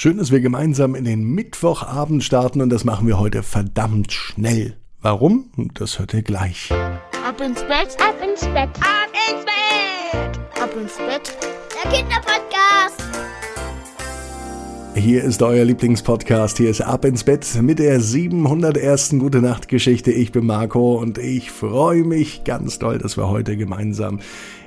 Schön, dass wir gemeinsam in den Mittwochabend starten und das machen wir heute verdammt schnell. Warum? Das hört ihr gleich. Ab ins Bett, ab ins Bett, ab ins Bett, ab ins Bett. Der Kinderpodcast. Hier ist euer Lieblingspodcast. Hier ist Ab ins Bett mit der 701. Gute Nacht Geschichte. Ich bin Marco und ich freue mich ganz doll, dass wir heute gemeinsam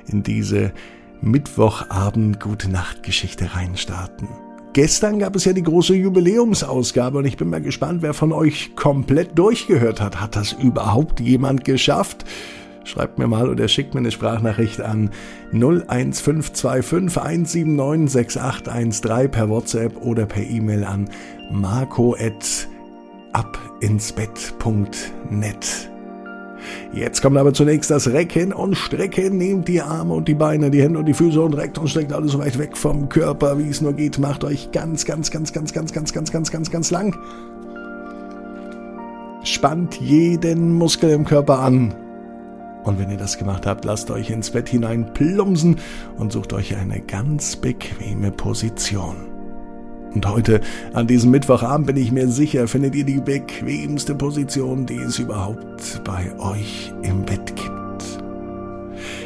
in diese Mittwochabend Gute Nacht Geschichte reinstarten. Gestern gab es ja die große Jubiläumsausgabe und ich bin mal gespannt, wer von euch komplett durchgehört hat. Hat das überhaupt jemand geschafft? Schreibt mir mal oder schickt mir eine Sprachnachricht an 01525 179 6813 per WhatsApp oder per E-Mail an marco@abinsbett.net. Jetzt kommt aber zunächst das Recken und Strecken. Nehmt die Arme und die Beine, die Hände und die Füße und reckt und streckt alles so weit weg vom Körper, wie es nur geht. Macht euch ganz, ganz, ganz, ganz, ganz, ganz, ganz, ganz, ganz, ganz lang. Spannt jeden Muskel im Körper an. Und wenn ihr das gemacht habt, lasst euch ins Bett hinein plumsen und sucht euch eine ganz bequeme Position. Und heute, an diesem Mittwochabend, bin ich mir sicher, findet ihr die bequemste Position, die es überhaupt bei euch im Bett gibt.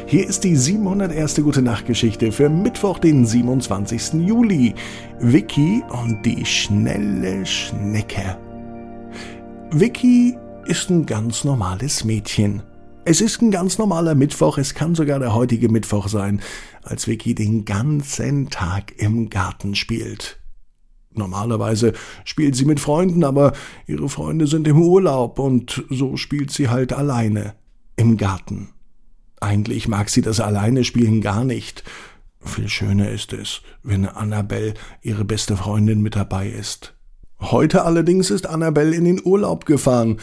Hier ist die 701. Gute Nacht Geschichte für Mittwoch, den 27. Juli. Vicky und die schnelle Schnecke. Vicky ist ein ganz normales Mädchen. Es ist ein ganz normaler Mittwoch, es kann sogar der heutige Mittwoch sein, als Vicky den ganzen Tag im Garten spielt. Normalerweise spielt sie mit Freunden, aber ihre Freunde sind im Urlaub und so spielt sie halt alleine im Garten. Eigentlich mag sie das alleine spielen gar nicht. Viel schöner ist es, wenn Annabelle, ihre beste Freundin, mit dabei ist. Heute allerdings ist Annabelle in den Urlaub gefahren.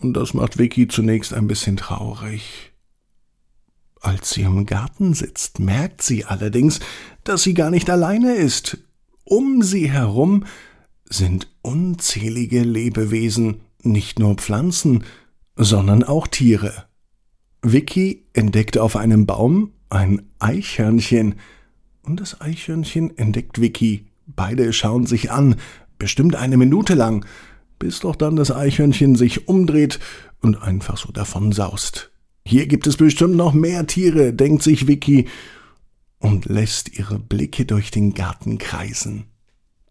Und das macht Vicky zunächst ein bisschen traurig. Als sie im Garten sitzt, merkt sie allerdings, dass sie gar nicht alleine ist. Um sie herum sind unzählige Lebewesen, nicht nur Pflanzen, sondern auch Tiere. Vicky entdeckt auf einem Baum ein Eichhörnchen, und das Eichhörnchen entdeckt Vicky. Beide schauen sich an, bestimmt eine Minute lang, bis doch dann das Eichhörnchen sich umdreht und einfach so davon saust. Hier gibt es bestimmt noch mehr Tiere, denkt sich Vicky und lässt ihre Blicke durch den Garten kreisen.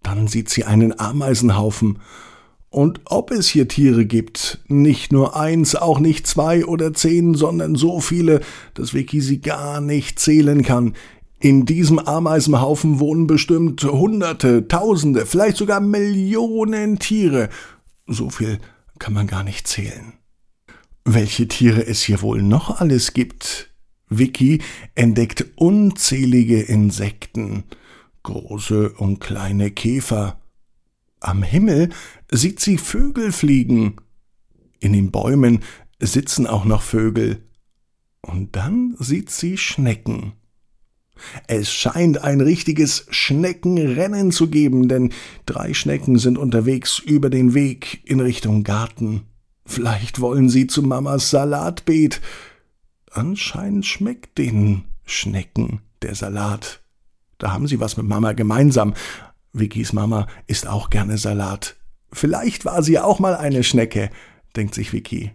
Dann sieht sie einen Ameisenhaufen. Und ob es hier Tiere gibt, nicht nur eins, auch nicht zwei oder zehn, sondern so viele, dass Vicky sie gar nicht zählen kann. In diesem Ameisenhaufen wohnen bestimmt Hunderte, Tausende, vielleicht sogar Millionen Tiere. So viel kann man gar nicht zählen. Welche Tiere es hier wohl noch alles gibt? Vicky entdeckt unzählige Insekten, große und kleine Käfer. Am Himmel sieht sie Vögel fliegen. In den Bäumen sitzen auch noch Vögel. Und dann sieht sie Schnecken. Es scheint ein richtiges Schneckenrennen zu geben, denn drei Schnecken sind unterwegs über den Weg in Richtung Garten. Vielleicht wollen sie zu Mamas Salatbeet, Anscheinend schmeckt den Schnecken der Salat. Da haben sie was mit Mama gemeinsam. Vickys Mama isst auch gerne Salat. Vielleicht war sie auch mal eine Schnecke, denkt sich Vicky.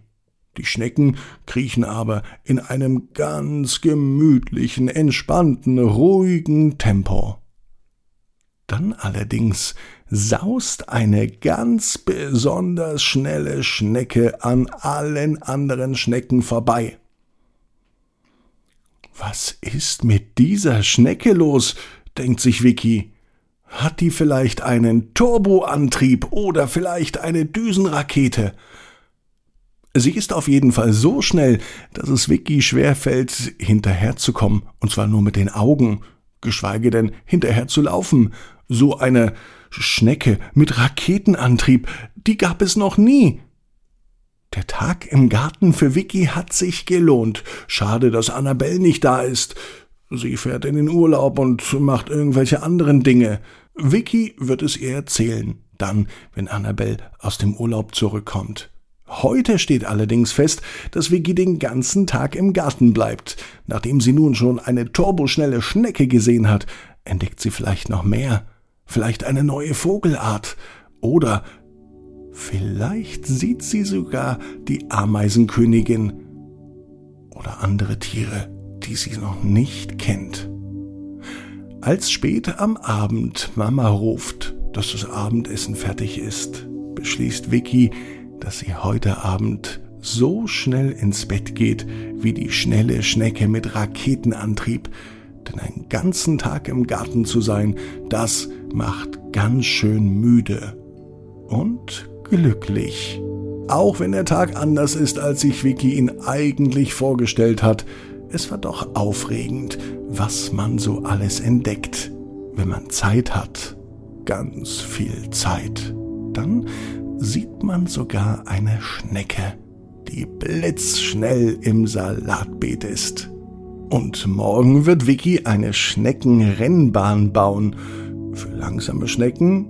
Die Schnecken kriechen aber in einem ganz gemütlichen, entspannten, ruhigen Tempo. Dann allerdings saust eine ganz besonders schnelle Schnecke an allen anderen Schnecken vorbei. Was ist mit dieser Schnecke los? denkt sich Vicky. Hat die vielleicht einen Turboantrieb oder vielleicht eine Düsenrakete? Sie ist auf jeden Fall so schnell, dass es Vicky schwerfällt, hinterherzukommen, und zwar nur mit den Augen, geschweige denn hinterher zu laufen. So eine Schnecke mit Raketenantrieb, die gab es noch nie. Der Tag im Garten für Vicky hat sich gelohnt. Schade, dass Annabelle nicht da ist. Sie fährt in den Urlaub und macht irgendwelche anderen Dinge. Vicky wird es ihr erzählen, dann, wenn Annabelle aus dem Urlaub zurückkommt. Heute steht allerdings fest, dass Vicky den ganzen Tag im Garten bleibt. Nachdem sie nun schon eine turboschnelle Schnecke gesehen hat, entdeckt sie vielleicht noch mehr. vielleicht eine neue Vogelart oder vielleicht sieht sie sogar die Ameisenkönigin oder andere Tiere, die sie noch nicht kennt. Als spät am Abend Mama ruft, dass das Abendessen fertig ist, beschließt Vicky, dass sie heute Abend so schnell ins Bett geht wie die schnelle Schnecke mit Raketenantrieb. Denn einen ganzen Tag im Garten zu sein, das macht ganz schön müde und glücklich. Auch wenn der Tag anders ist, als sich Vicky ihn eigentlich vorgestellt hat, es war doch aufregend, was man so alles entdeckt, wenn man Zeit hat. Ganz viel Zeit. Dann sieht man sogar eine Schnecke die blitzschnell im Salatbeet ist. Und morgen wird Vicky eine Schneckenrennbahn bauen. Für langsame Schnecken